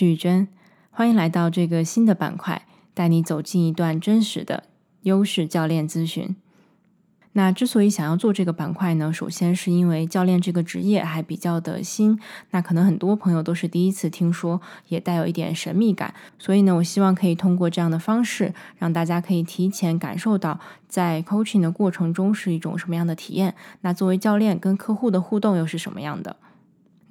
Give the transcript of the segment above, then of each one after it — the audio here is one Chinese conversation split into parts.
是玉娟，欢迎来到这个新的板块，带你走进一段真实的优势教练咨询。那之所以想要做这个板块呢，首先是因为教练这个职业还比较的新，那可能很多朋友都是第一次听说，也带有一点神秘感。所以呢，我希望可以通过这样的方式，让大家可以提前感受到在 coaching 的过程中是一种什么样的体验。那作为教练跟客户的互动又是什么样的？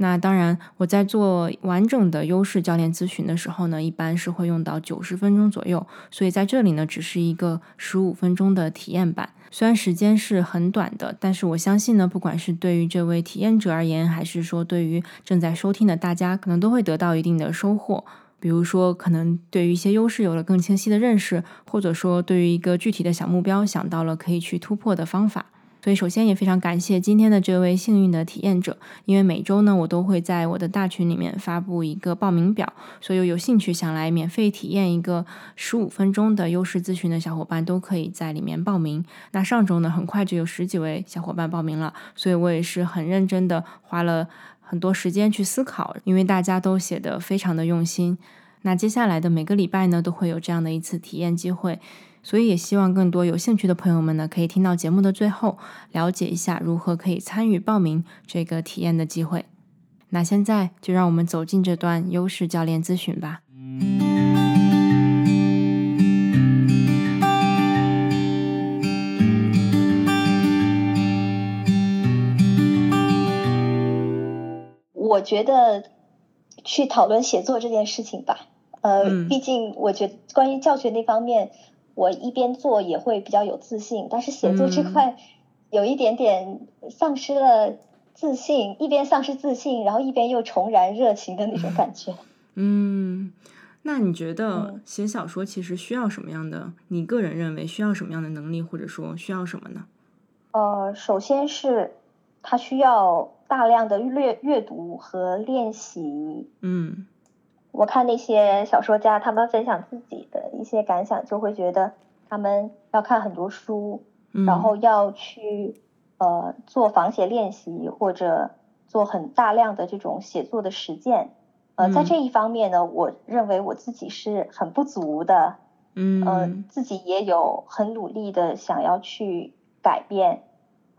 那当然，我在做完整的优势教练咨询的时候呢，一般是会用到九十分钟左右。所以在这里呢，只是一个十五分钟的体验版。虽然时间是很短的，但是我相信呢，不管是对于这位体验者而言，还是说对于正在收听的大家，可能都会得到一定的收获。比如说，可能对于一些优势有了更清晰的认识，或者说对于一个具体的小目标想到了可以去突破的方法。所以，首先也非常感谢今天的这位幸运的体验者，因为每周呢，我都会在我的大群里面发布一个报名表，所有有兴趣想来免费体验一个十五分钟的优势咨询的小伙伴，都可以在里面报名。那上周呢，很快就有十几位小伙伴报名了，所以我也是很认真的花了很多时间去思考，因为大家都写的非常的用心。那接下来的每个礼拜呢，都会有这样的一次体验机会。所以也希望更多有兴趣的朋友们呢，可以听到节目的最后，了解一下如何可以参与报名这个体验的机会。那现在就让我们走进这段优势教练咨询吧。我觉得去讨论写作这件事情吧，呃，毕竟我觉得关于教学那方面。我一边做也会比较有自信，但是写作这块有一点点丧失了自信，一边丧失自信，然后一边又重燃热情的那种感觉。嗯，那你觉得写小说其实需要什么样的？你个人认为需要什么样的能力，或者说需要什么呢？呃，首先是它需要大量的阅阅读和练习。嗯。我看那些小说家，他们分享自己的一些感想，就会觉得他们要看很多书，然后要去呃做仿写练习，或者做很大量的这种写作的实践。呃，在这一方面呢，我认为我自己是很不足的。嗯，自己也有很努力的想要去改变，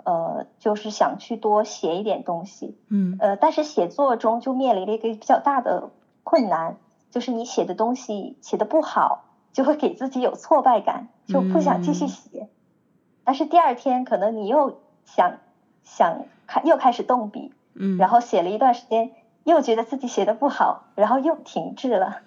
呃，就是想去多写一点东西。嗯，呃，但是写作中就面临了一个比较大的。困难就是你写的东西写的不好，就会给自己有挫败感，就不想继续写。但是第二天可能你又想想开，又开始动笔，嗯，然后写了一段时间，又觉得自己写的不好，然后又停滞了。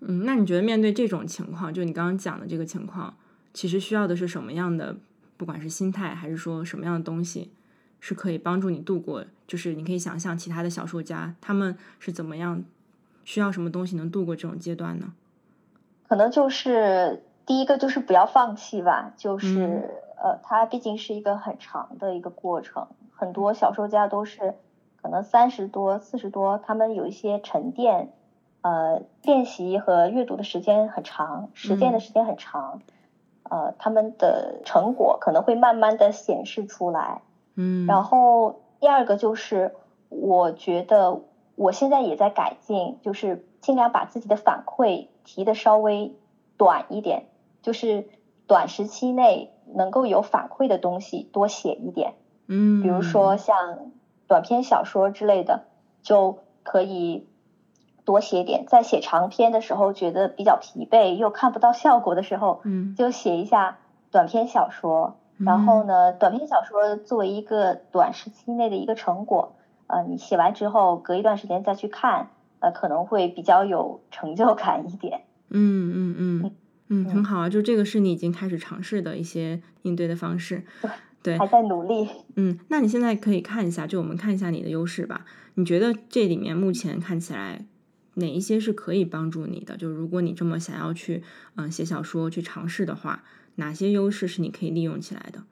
嗯，那你觉得面对这种情况，就你刚刚讲的这个情况，其实需要的是什么样的，不管是心态还是说什么样的东西，是可以帮助你度过？就是你可以想象其他的小说家他们是怎么样。需要什么东西能度过这种阶段呢？可能就是第一个就是不要放弃吧，就是呃，它毕竟是一个很长的一个过程，很多小说家都是可能三十多、四十多，他们有一些沉淀，呃，练习和阅读的时间很长，实践的时间很长，呃，他们的成果可能会慢慢的显示出来。嗯，然后第二个就是我觉得。我现在也在改进，就是尽量把自己的反馈提的稍微短一点，就是短时期内能够有反馈的东西多写一点。嗯，比如说像短篇小说之类的，就可以多写点。在写长篇的时候，觉得比较疲惫又看不到效果的时候，嗯，就写一下短篇小说。然后呢，短篇小说作为一个短时期内的一个成果。呃，你写完之后，隔一段时间再去看，呃，可能会比较有成就感一点。嗯嗯嗯嗯，很好啊，就这个是你已经开始尝试的一些应对的方式。对，还在努力。嗯，那你现在可以看一下，就我们看一下你的优势吧。你觉得这里面目前看起来哪一些是可以帮助你的？就如果你这么想要去嗯写小说去尝试的话，哪些优势是你可以利用起来的？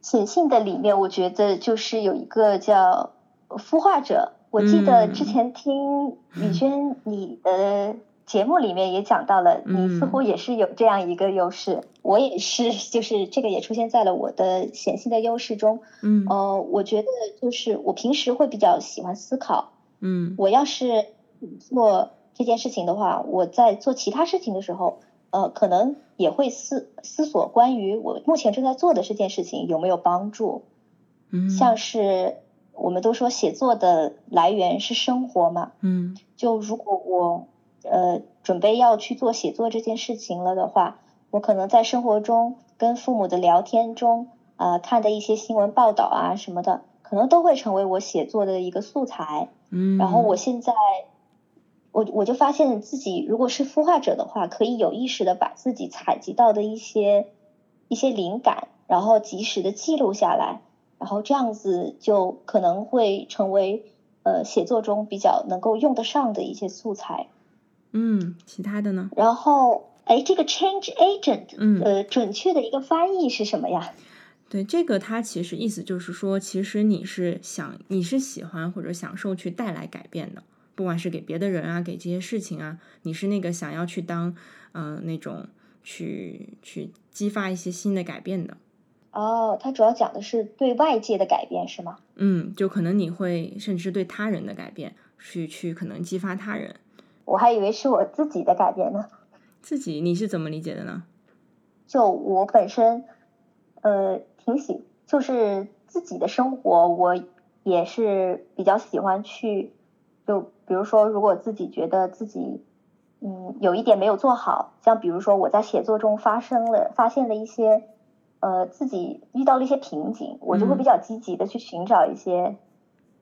写信的里面，我觉得就是有一个叫。孵化者，我记得之前听雨轩你的节目里面也讲到了，你似乎也是有这样一个优势，我也是，就是这个也出现在了我的显性的优势中。嗯，呃，我觉得就是我平时会比较喜欢思考。嗯，我要是做这件事情的话，我在做其他事情的时候，呃，可能也会思思索关于我目前正在做的这件事情有没有帮助。嗯，像是我们都说写作的来源是生活嘛，嗯，就如果我呃准备要去做写作这件事情了的话，我可能在生活中跟父母的聊天中，呃，看的一些新闻报道啊什么的，可能都会成为我写作的一个素材。嗯，然后我现在，我我就发现自己如果是孵化者的话，可以有意识的把自己采集到的一些一些灵感，然后及时的记录下来，然后这样子就可能会成为呃写作中比较能够用得上的一些素材。嗯，其他的呢？然后，哎，这个 change agent，嗯呃，准确的一个翻译是什么呀？对，这个它其实意思就是说，其实你是想，你是喜欢或者享受去带来改变的，不管是给别的人啊，给这些事情啊，你是那个想要去当，嗯、那种去去激发一些新的改变的。哦，它主要讲的是对外界的改变是吗？嗯，就可能你会甚至对他人的改变，去去可能激发他人。我还以为是我自己的改变呢。自己你是怎么理解的呢？就我本身，呃，挺喜，就是自己的生活，我也是比较喜欢去，就比如说，如果自己觉得自己，嗯，有一点没有做好，像比如说我在写作中发生了，发现了一些，呃，自己遇到了一些瓶颈，我就会嗯比较积极的去寻找一些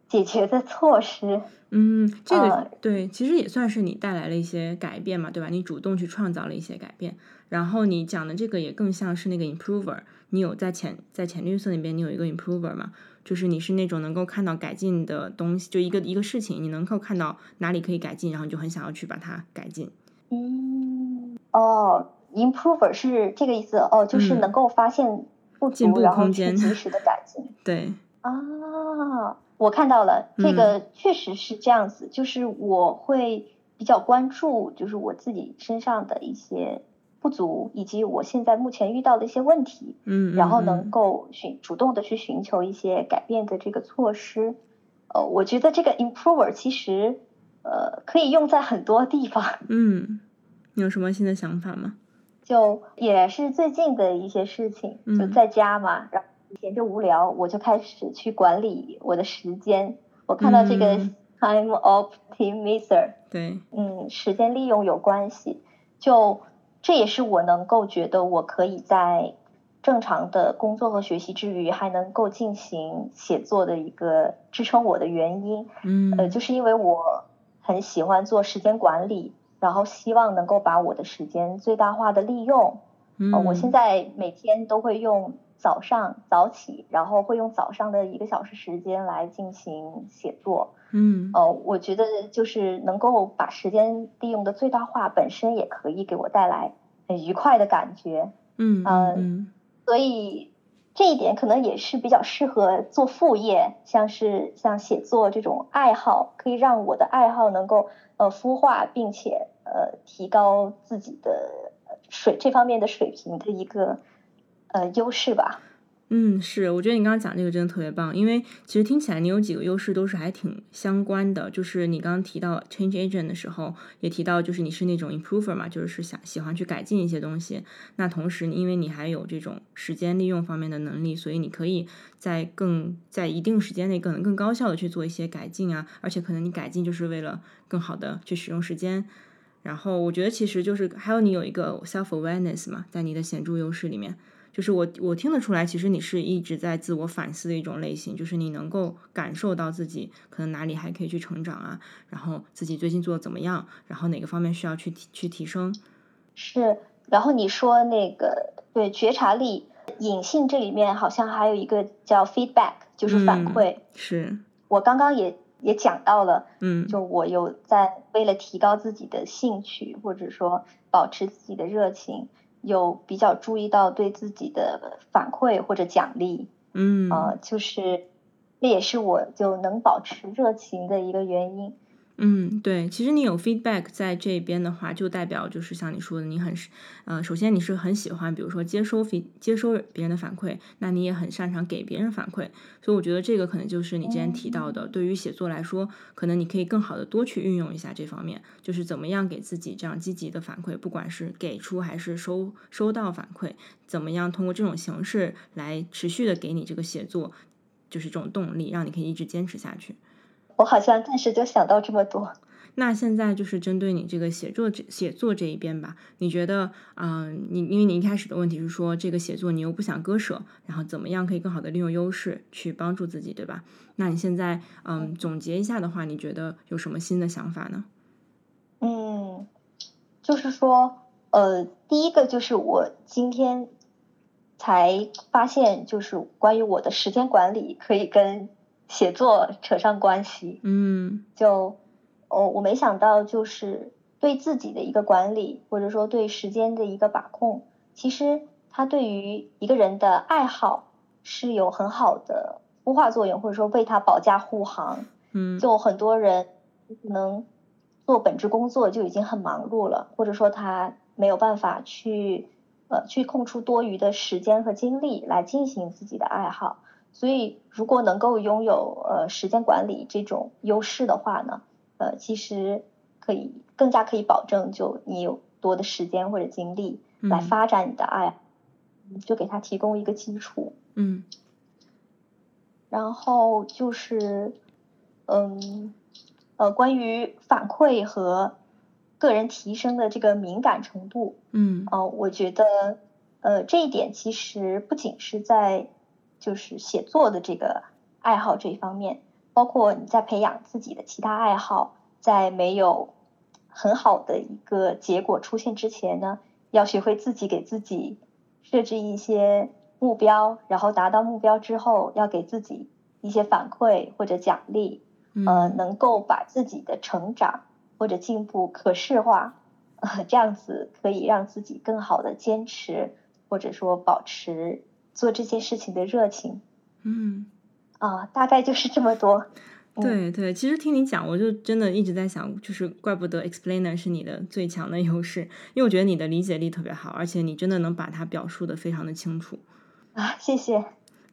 解决的措施。嗯，这个、呃对，其实也算是你带来了一些改变嘛，对吧？你主动去创造了一些改变，然后你讲的这个也更像是那个 improver，你有在浅在浅绿色那边你有一个 improver 嘛，就是你是那种能够看到改进的东西，就一个一个事情，你能够看到哪里可以改进，然后你就很想要去把它改进。嗯，哦，improver 是这个意思哦，就是嗯能够发现不足，进步然后空间去及时的改进。对，啊，我看到了，这嗯个确实是这样子，就是我会比较关注，就是我自己身上的一些不足，以及我现在目前遇到的一些问题，嗯，然后嗯能够寻主动的去寻求一些改变的这个措施。呃，我觉得这个 improver 其实呃可以用在很多地方。嗯，你有什么新的想法吗？就也是最近的一些事情，就嗯在家嘛，然后闲着无聊，我就开始去管理我的时间。我看到这个嗯 time optimizer，对，嗯，时间利用有关系，就这也是我能够觉得我可以在正常的工作和学习之余，还能够进行写作的一个支撑我的原因。嗯，呃，就是因为我很喜欢做时间管理，然后希望能够把我的时间最大化的利用。嗯，呃，我现在每天都会用早上早起，然后会用早上的一个小时时间来进行写作。嗯呃，我觉得就是能够把时间利用的最大化，本身也可以给我带来很愉快的感觉。嗯呃嗯所以这一点可能也是比较适合做副业，像是像写作这种爱好，可以让我的爱好能够呃孵化，并且呃提高自己的呃水这方面的水平的一个呃优势吧。嗯，是，我觉得你刚刚讲这个真的特别棒，因为其实听起来你有几个优势都是还挺相关的。就是你刚刚提到 change agent 的时候，也提到就是你是那种 improver 嘛，就是想喜欢去改进一些东西。那同时，因为你还有这种时间利用方面的能力，所以你可以在更在一定时间内可能更高效的去做一些改进啊，而且可能你改进就是为了更好的去使用时间。然后我觉得其实就是还有你有一个 self awareness 嘛，在你的显著优势里面。就是我我听得出来，其实你是一直在自我反思的一种类型，就是你能够感受到自己可能哪里还可以去成长啊，然后自己最近做的怎么样，然后哪个方面需要去提去提升。是，然后你说那个对觉察力隐性这里面好像还有一个叫 feedback，就是反嗯馈。是，我刚刚也也讲到了。嗯，就我有在为了提高自己的兴趣，或者说保持自己的热情，有比较注意到对自己的反馈或者奖励，嗯，呃，就是这也是我就能保持热情的一个原因。嗯，对，其实你有 feedback 在这边的话，就代表就是像你说的，你很呃，首先你是很喜欢，比如说接收 feed 接收别人的反馈，那你也很擅长给别人反馈，所以我觉得这个可能就是你之前提到的，对于写作来说，可能你可以更好的多去运用一下这方面，就是怎么样给自己这样积极的反馈，不管是给出还是收收到反馈，怎么样通过这种形式来持续的给你这个写作，就是这种动力，让你可以一直坚持下去。我好像暂时就想到这么多。那现在就是针对你这个写作这写作这一边吧，你觉得，嗯，你因为你一开始的问题是说这个写作你又不想割舍，然后怎么样可以更好的利用优势去帮助自己，对吧？那你现在，嗯，总结一下的话，你觉得有什么新的想法呢？嗯，就是说，呃，第一个就是我今天才发现，就是关于我的时间管理可以跟。写作扯上关系，嗯，就哦，我没想到，就是对自己的一个管理，或者说对时间的一个把控，其实它对于一个人的爱好是有很好的孵化作用，或者说为他保驾护航。嗯，就很多人可能做本职工作就已经很忙碌了，或者说他没有办法去呃去空出多余的时间和精力来进行自己的爱好。所以，如果能够拥有呃时间管理这种优势的话呢，呃，其实可以更加可以保证，就你有多的时间或者精力来发展你的爱，就给他提供一个基础。嗯。然后就是，嗯，呃，关于反馈和个人提升的这个敏感程度，嗯，哦，我觉得，呃，这一点其实不仅是在。就是写作的这个爱好这一方面，包括你在培养自己的其他爱好，在没有很好的一个结果出现之前呢，要学会自己给自己设置一些目标，然后达到目标之后，要给自己一些反馈或者奖励，呃，能够把自己的成长或者进步可视化，呃，这样子可以让自己更好的坚持或者说保持。做这件事情的热情，嗯，啊，大概就是这么多。对对，其实听你讲，我就真的一直在想，就是怪不得 explainer 是你的最强的优势，因为我觉得你的理解力特别好，而且你真的能把它表述的非常的清楚。啊，谢谢。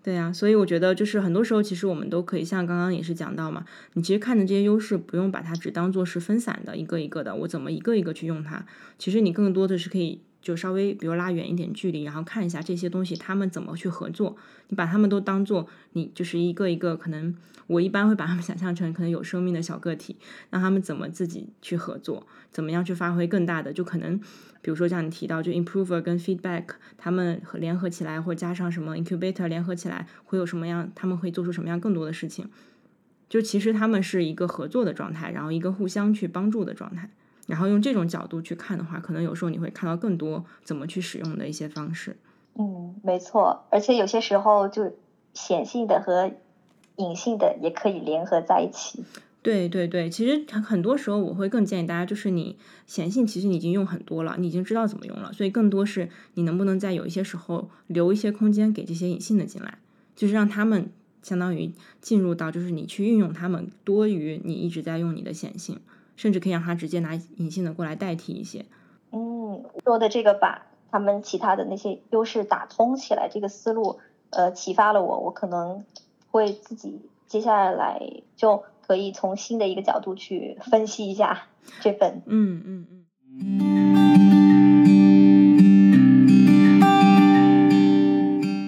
对啊，所以我觉得就是很多时候，其实我们都可以像刚刚也是讲到嘛，你其实看的这些优势，不用把它只当做是分散的一个一个的，我怎么一个一个去用它，其实你更多的是可以。就稍微比如拉远一点距离，然后看一下这些东西他们怎么去合作。你把他们都当做你就是一个一个可能，我一般会把他们想象成可能有生命的小个体，让他们怎么自己去合作，怎么样去发挥更大的。就可能比如说像你提到，就 improver 跟 feedback 他们联合起来，或加上什么 incubator 联合起来，会有什么样？他们会做出什么样更多的事情？就其实他们是一个合作的状态，然后一个互相去帮助的状态。然后用这种角度去看的话，可能有时候你会看到更多怎么去使用的一些方式。嗯，没错，而且有些时候就显性的和隐性的也可以联合在一起。对对对，其实很多时候我会更建议大家，就是你显性其实你已经用很多了，你已经知道怎么用了，所以更多是你能不能在有一些时候留一些空间给这些隐性的进来，就是让他们相当于进入到就是你去运用他们多于你一直在用你的显性。甚至可以让他直接拿隐性的过来代替一些。嗯，说的这个把他们其他的那些优势打通起来，这个思路呃启发了我，我可能会自己接下来就可以从新的一个角度去分析一下这份。嗯嗯嗯。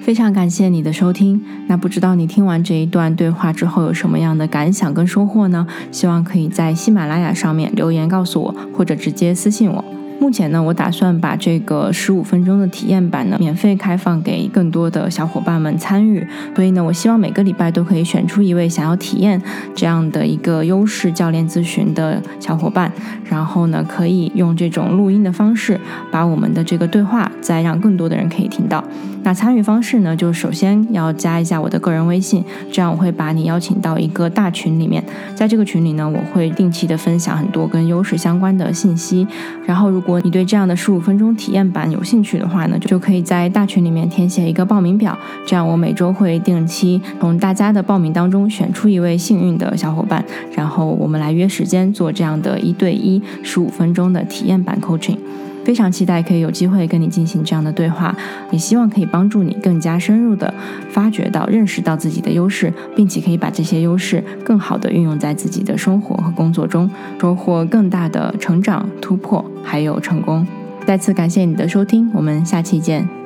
非常感谢你的收听。那不知道你听完这一段对话之后有什么样的感想跟收获呢？希望可以在喜马拉雅上面留言告诉我，或者直接私信我。目前呢，我打算把这个十五分钟的体验版呢，免费开放给更多的小伙伴们参与。所以呢，我希望每个礼拜都可以选出一位想要体验这样的一个优势教练咨询的小伙伴，然后呢，可以用这种录音的方式，把我们的这个对话再让更多的人可以听到。那参与方式呢，就首先要加一下我的个人微信，这样我会把你邀请到一个大群里面，在这个群里呢，我会定期的分享很多跟优势相关的信息。然后如如果你对这样的十五分钟体验版有兴趣的话呢，就可以在大群里面填写一个报名表，这样我每周会定期从大家的报名当中选出一位幸运的小伙伴，然后我们来约时间做这样的一对一十五分钟的体验版 coaching。非常期待可以有机会跟你进行这样的对话，也希望可以帮助你更加深入的发掘到、认识到自己的优势，并且可以把这些优势更好的运用在自己的生活和工作中，收获更大的成长、突破，还有成功。再次感谢你的收听，我们下期见。